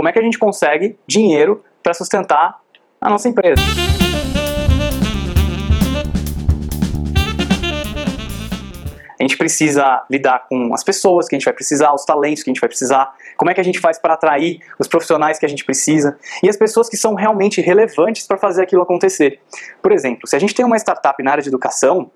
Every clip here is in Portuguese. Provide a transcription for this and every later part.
como é que a gente consegue dinheiro para sustentar a nossa empresa. A gente precisa lidar com as pessoas que a gente vai precisar, os talentos que a gente vai precisar, como é que a gente faz para atrair os profissionais que a gente precisa e as pessoas que são realmente relevantes para fazer aquilo acontecer. Por exemplo, se a gente tem uma startup na área de educação,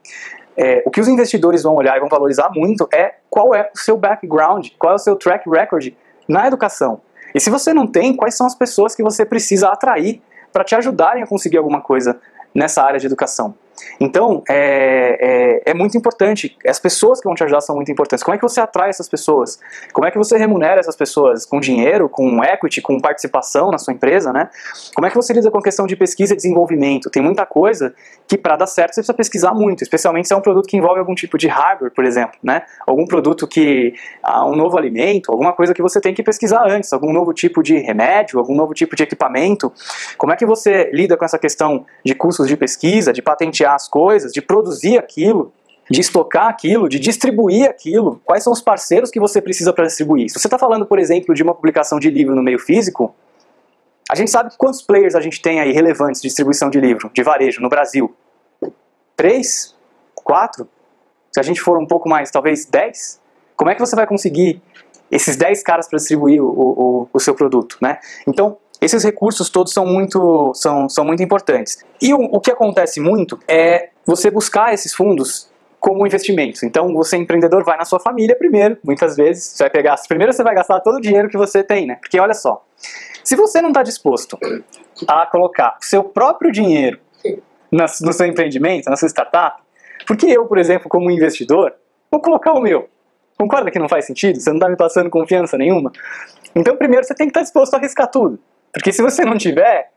é, o que os investidores vão olhar e vão valorizar muito é qual é o seu background, qual é o seu track record na educação. E se você não tem, quais são as pessoas que você precisa atrair para te ajudarem a conseguir alguma coisa nessa área de educação. Então, é, é, é, muito importante, as pessoas que vão te ajudar são muito importantes. Como é que você atrai essas pessoas? Como é que você remunera essas pessoas? Com dinheiro, com equity, com participação na sua empresa, né? Como é que você lida com a questão de pesquisa e desenvolvimento? Tem muita coisa que para dar certo você precisa pesquisar muito, especialmente se é um produto que envolve algum tipo de hardware, por exemplo, né? Algum produto que, ah, um novo alimento, alguma coisa que você tem que pesquisar antes, algum novo tipo de remédio, algum novo tipo de equipamento. Como é que você lida com essa questão de custos de pesquisa, de patentear as coisas, de produzir aquilo, de estocar aquilo, de distribuir aquilo. Quais são os parceiros que você precisa para distribuir? Se você está falando, por exemplo, de uma publicação de livro no meio físico, a gente sabe quantos players a gente tem aí relevantes de distribuição de livro, de varejo, no Brasil? Três? Quatro? Se a gente for um pouco mais, talvez dez? Como é que você vai conseguir esses dez caras para distribuir o, o, o seu produto, né? Então, esses recursos todos são muito, são, são muito importantes. E o, o que acontece muito é você buscar esses fundos como investimentos. Então, você empreendedor vai na sua família primeiro, muitas vezes. Você vai pegar, primeiro você vai gastar todo o dinheiro que você tem, né? Porque olha só, se você não está disposto a colocar seu próprio dinheiro no seu empreendimento, na sua startup, porque eu, por exemplo, como investidor, vou colocar o meu. Concorda que não faz sentido? Você não está me passando confiança nenhuma? Então, primeiro você tem que estar disposto a arriscar tudo. Porque se você não tiver,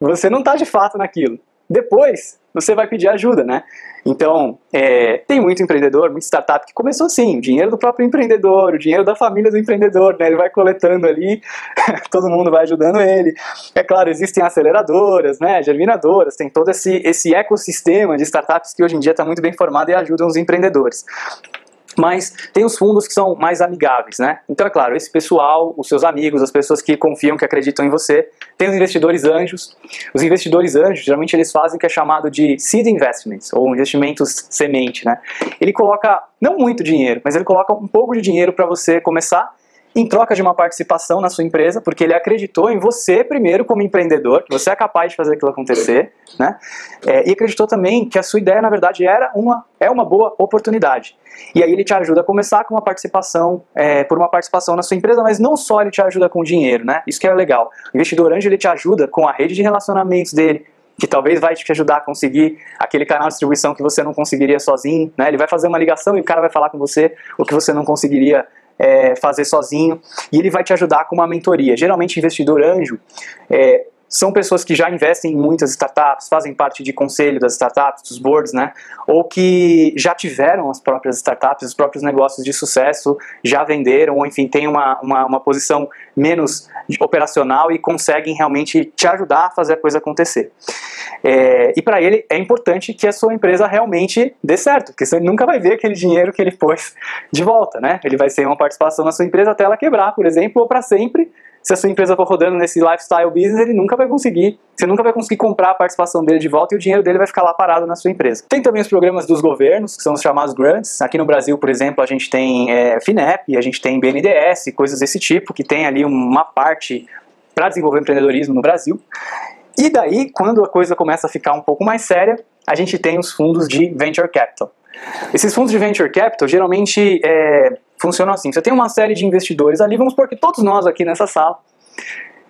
você não está de fato naquilo. Depois, você vai pedir ajuda, né? Então, é, tem muito empreendedor, muita startup que começou assim, o dinheiro do próprio empreendedor, o dinheiro da família do empreendedor, né? Ele vai coletando ali, todo mundo vai ajudando ele. É claro, existem aceleradoras, né? Germinadoras, tem todo esse, esse ecossistema de startups que hoje em dia está muito bem formado e ajudam os empreendedores. Mas tem os fundos que são mais amigáveis, né? Então, é claro, esse pessoal, os seus amigos, as pessoas que confiam, que acreditam em você, tem os investidores anjos. Os investidores anjos, geralmente eles fazem o que é chamado de seed investments, ou investimentos semente, né? Ele coloca, não muito dinheiro, mas ele coloca um pouco de dinheiro para você começar em troca de uma participação na sua empresa, porque ele acreditou em você primeiro como empreendedor, que você é capaz de fazer aquilo acontecer, né? É, e acreditou também que a sua ideia, na verdade, era uma, é uma boa oportunidade. E aí ele te ajuda a começar com uma participação, é, por uma participação na sua empresa, mas não só ele te ajuda com dinheiro, né? Isso que é legal. O investidor anjo, ele te ajuda com a rede de relacionamentos dele, que talvez vai te ajudar a conseguir aquele canal de distribuição que você não conseguiria sozinho, né? Ele vai fazer uma ligação e o cara vai falar com você o que você não conseguiria é, fazer sozinho, e ele vai te ajudar com uma mentoria. Geralmente, investidor anjo é, são pessoas que já investem em muitas startups, fazem parte de conselho das startups, dos boards, né? Ou que já tiveram as próprias startups, os próprios negócios de sucesso, já venderam, ou enfim, têm uma, uma, uma posição menos operacional e conseguem realmente te ajudar a fazer a coisa acontecer. É, e para ele é importante que a sua empresa realmente dê certo, porque você nunca vai ver aquele dinheiro que ele pôs de volta, né? Ele vai ser uma participação na sua empresa até ela quebrar, por exemplo, ou para sempre se a sua empresa for rodando nesse lifestyle business, ele nunca vai conseguir, você nunca vai conseguir comprar a participação dele de volta e o dinheiro dele vai ficar lá parado na sua empresa. Tem também os programas dos governos, que são os chamados grants. Aqui no Brasil, por exemplo, a gente tem é, FINEP, a gente tem BNDES, coisas desse tipo, que tem ali uma parte para desenvolver empreendedorismo no Brasil. E daí, quando a coisa começa a ficar um pouco mais séria, a gente tem os fundos de venture capital. Esses fundos de venture capital geralmente é, funcionam assim. Você tem uma série de investidores ali, vamos supor que todos nós aqui nessa sala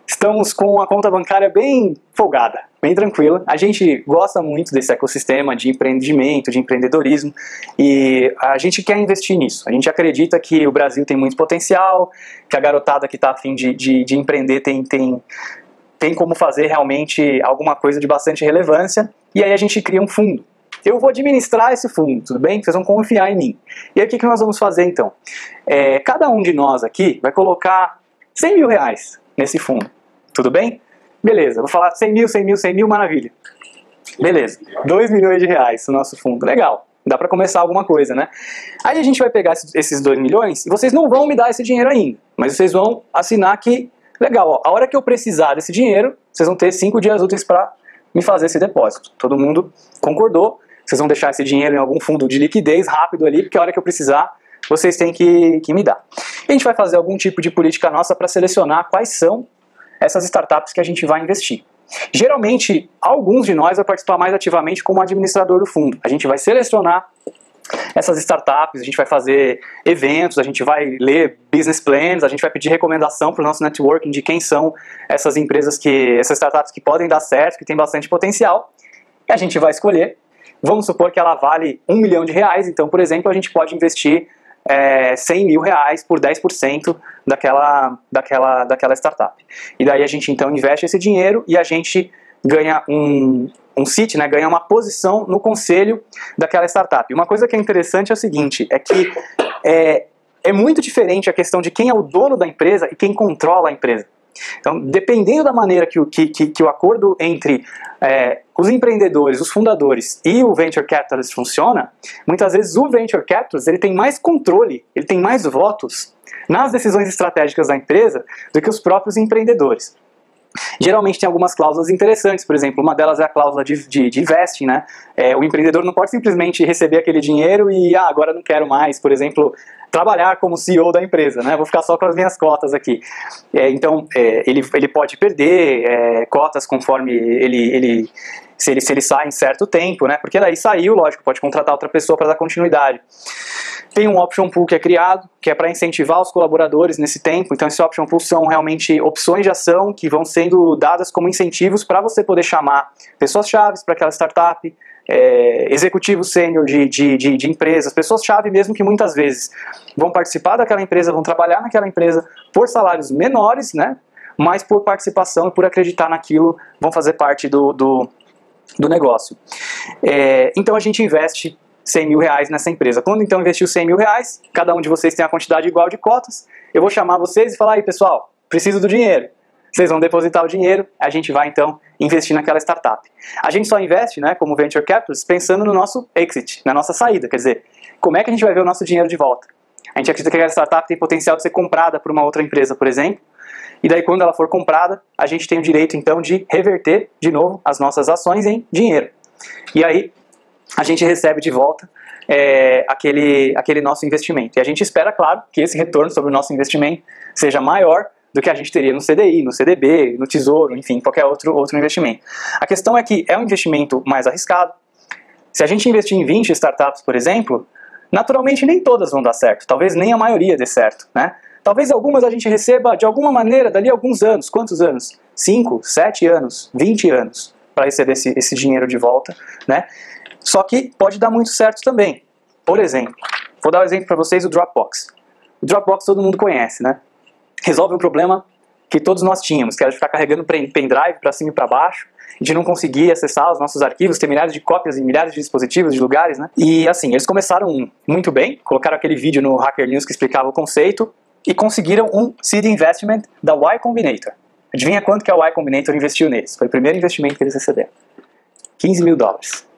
estamos com a conta bancária bem folgada, bem tranquila. A gente gosta muito desse ecossistema de empreendimento, de empreendedorismo e a gente quer investir nisso. A gente acredita que o Brasil tem muito potencial, que a garotada que está afim de, de, de empreender tem, tem, tem como fazer realmente alguma coisa de bastante relevância e aí a gente cria um fundo. Eu vou administrar esse fundo, tudo bem? Vocês vão confiar em mim. E aí o que, que nós vamos fazer então? É, cada um de nós aqui vai colocar 100 mil reais nesse fundo, tudo bem? Beleza, vou falar 100 mil, 100 mil, 100 mil, maravilha. Beleza, 2 milhões de reais no nosso fundo, legal. Dá para começar alguma coisa, né? Aí a gente vai pegar esses 2 milhões e vocês não vão me dar esse dinheiro ainda, mas vocês vão assinar que Legal, ó, a hora que eu precisar desse dinheiro, vocês vão ter cinco dias úteis para me fazer esse depósito. Todo mundo concordou, vocês vão deixar esse dinheiro em algum fundo de liquidez rápido ali, porque a hora que eu precisar, vocês têm que, que me dar. E a gente vai fazer algum tipo de política nossa para selecionar quais são essas startups que a gente vai investir. Geralmente, alguns de nós vai participar mais ativamente como administrador do fundo. A gente vai selecionar essas startups, a gente vai fazer eventos, a gente vai ler business plans, a gente vai pedir recomendação para o nosso networking de quem são essas empresas que, essas startups que podem dar certo, que têm bastante potencial, e a gente vai escolher. Vamos supor que ela vale um milhão de reais, então, por exemplo, a gente pode investir é, 100 mil reais por 10% daquela, daquela, daquela startup. E daí a gente então investe esse dinheiro e a gente ganha um, um seat, né, ganha uma posição no conselho daquela startup. Uma coisa que é interessante é o seguinte, é que é, é muito diferente a questão de quem é o dono da empresa e quem controla a empresa. Então, dependendo da maneira que o, que, que, que o acordo entre é, os empreendedores, os fundadores e o venture capitalist funciona, muitas vezes o venture capitalist ele tem mais controle, ele tem mais votos nas decisões estratégicas da empresa do que os próprios empreendedores. Geralmente tem algumas cláusulas interessantes, por exemplo, uma delas é a cláusula de, de, de investing, né? É, o empreendedor não pode simplesmente receber aquele dinheiro e, ah, agora não quero mais, por exemplo, trabalhar como CEO da empresa, né? Vou ficar só com as minhas cotas aqui. É, então, é, ele, ele pode perder é, cotas conforme ele, ele se ele, se ele sai em certo tempo, né? Porque daí saiu, lógico, pode contratar outra pessoa para dar continuidade. Tem um option pool que é criado, que é para incentivar os colaboradores nesse tempo. Então, esse option pool são realmente opções de ação que vão sendo dadas como incentivos para você poder chamar pessoas-chave para aquela startup, é, executivos sênior de, de, de, de, empresas, pessoas-chave mesmo que muitas vezes vão participar daquela empresa, vão trabalhar naquela empresa por salários menores, né? Mas por participação e por acreditar naquilo, vão fazer parte do, do, do negócio. É, então a gente investe 100 mil reais nessa empresa. Quando então investiu 100 mil reais, cada um de vocês tem a quantidade igual de cotas, eu vou chamar vocês e falar, aí pessoal, preciso do dinheiro. Vocês vão depositar o dinheiro, a gente vai então investir naquela startup. A gente só investe, né, como venture capitalist, pensando no nosso exit, na nossa saída, quer dizer, como é que a gente vai ver o nosso dinheiro de volta? A gente acredita que aquela startup tem potencial de ser comprada por uma outra empresa, por exemplo, e daí quando ela for comprada, a gente tem o direito então de reverter de novo as nossas ações em dinheiro. E aí a gente recebe de volta é, aquele, aquele nosso investimento. E a gente espera, claro, que esse retorno sobre o nosso investimento seja maior do que a gente teria no CDI, no CDB, no Tesouro, enfim, qualquer outro, outro investimento. A questão é que é um investimento mais arriscado. Se a gente investir em 20 startups, por exemplo, naturalmente nem todas vão dar certo, talvez nem a maioria dê certo, né? Talvez algumas a gente receba de alguma maneira dali alguns anos. Quantos anos? 5, 7 anos, 20 anos para receber esse, esse dinheiro de volta, né? Só que pode dar muito certo também. Por exemplo, vou dar um exemplo para vocês o Dropbox. O Dropbox todo mundo conhece, né? Resolve um problema que todos nós tínhamos, que era de ficar carregando pendrive para cima e para baixo, de não conseguir acessar os nossos arquivos, ter milhares de cópias em milhares de dispositivos, de lugares, né? E assim, eles começaram muito bem, colocaram aquele vídeo no Hacker News que explicava o conceito e conseguiram um seed investment da Y Combinator. Adivinha quanto que a Y Combinator investiu neles? Foi o primeiro investimento que eles receberam. 15 mil dólares.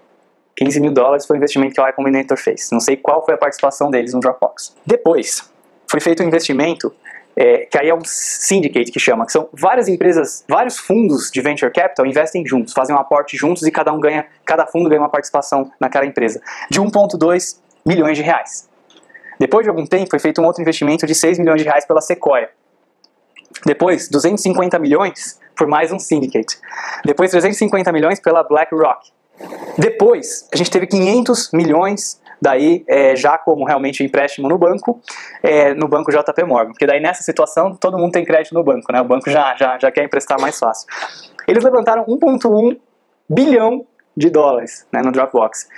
15 mil dólares foi o investimento que a Y Combinator fez. Não sei qual foi a participação deles no Dropbox. Depois, foi feito um investimento é, que aí é um syndicate que chama, que são várias empresas, vários fundos de venture capital investem juntos, fazem um aporte juntos e cada um ganha, cada fundo ganha uma participação naquela empresa de 1,2 milhões de reais. Depois de algum tempo, foi feito um outro investimento de 6 milhões de reais pela Sequoia. Depois, 250 milhões por mais um syndicate. Depois, 350 milhões pela BlackRock. Depois, a gente teve 500 milhões daí é, já como realmente empréstimo no banco, é, no banco JP Morgan, porque daí nessa situação todo mundo tem crédito no banco, né? O banco já, já, já quer emprestar mais fácil. Eles levantaram 1,1 bilhão de dólares né, no Dropbox.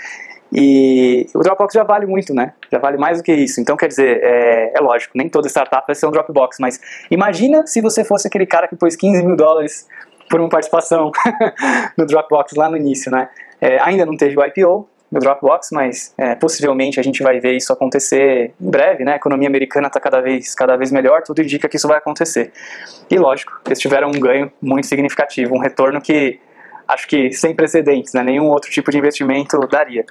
E o Dropbox já vale muito, né? Já vale mais do que isso. Então, quer dizer, é, é, lógico, nem toda startup vai ser um Dropbox, mas imagina se você fosse aquele cara que pôs 15 mil dólares por uma participação no Dropbox lá no início, né? É, ainda não teve o IPO no Dropbox, mas é, possivelmente a gente vai ver isso acontecer em breve, né? A economia americana está cada vez, cada vez melhor, tudo indica que isso vai acontecer. E lógico, eles tiveram um ganho muito significativo, um retorno que acho que sem precedentes, né? Nenhum outro tipo de investimento daria.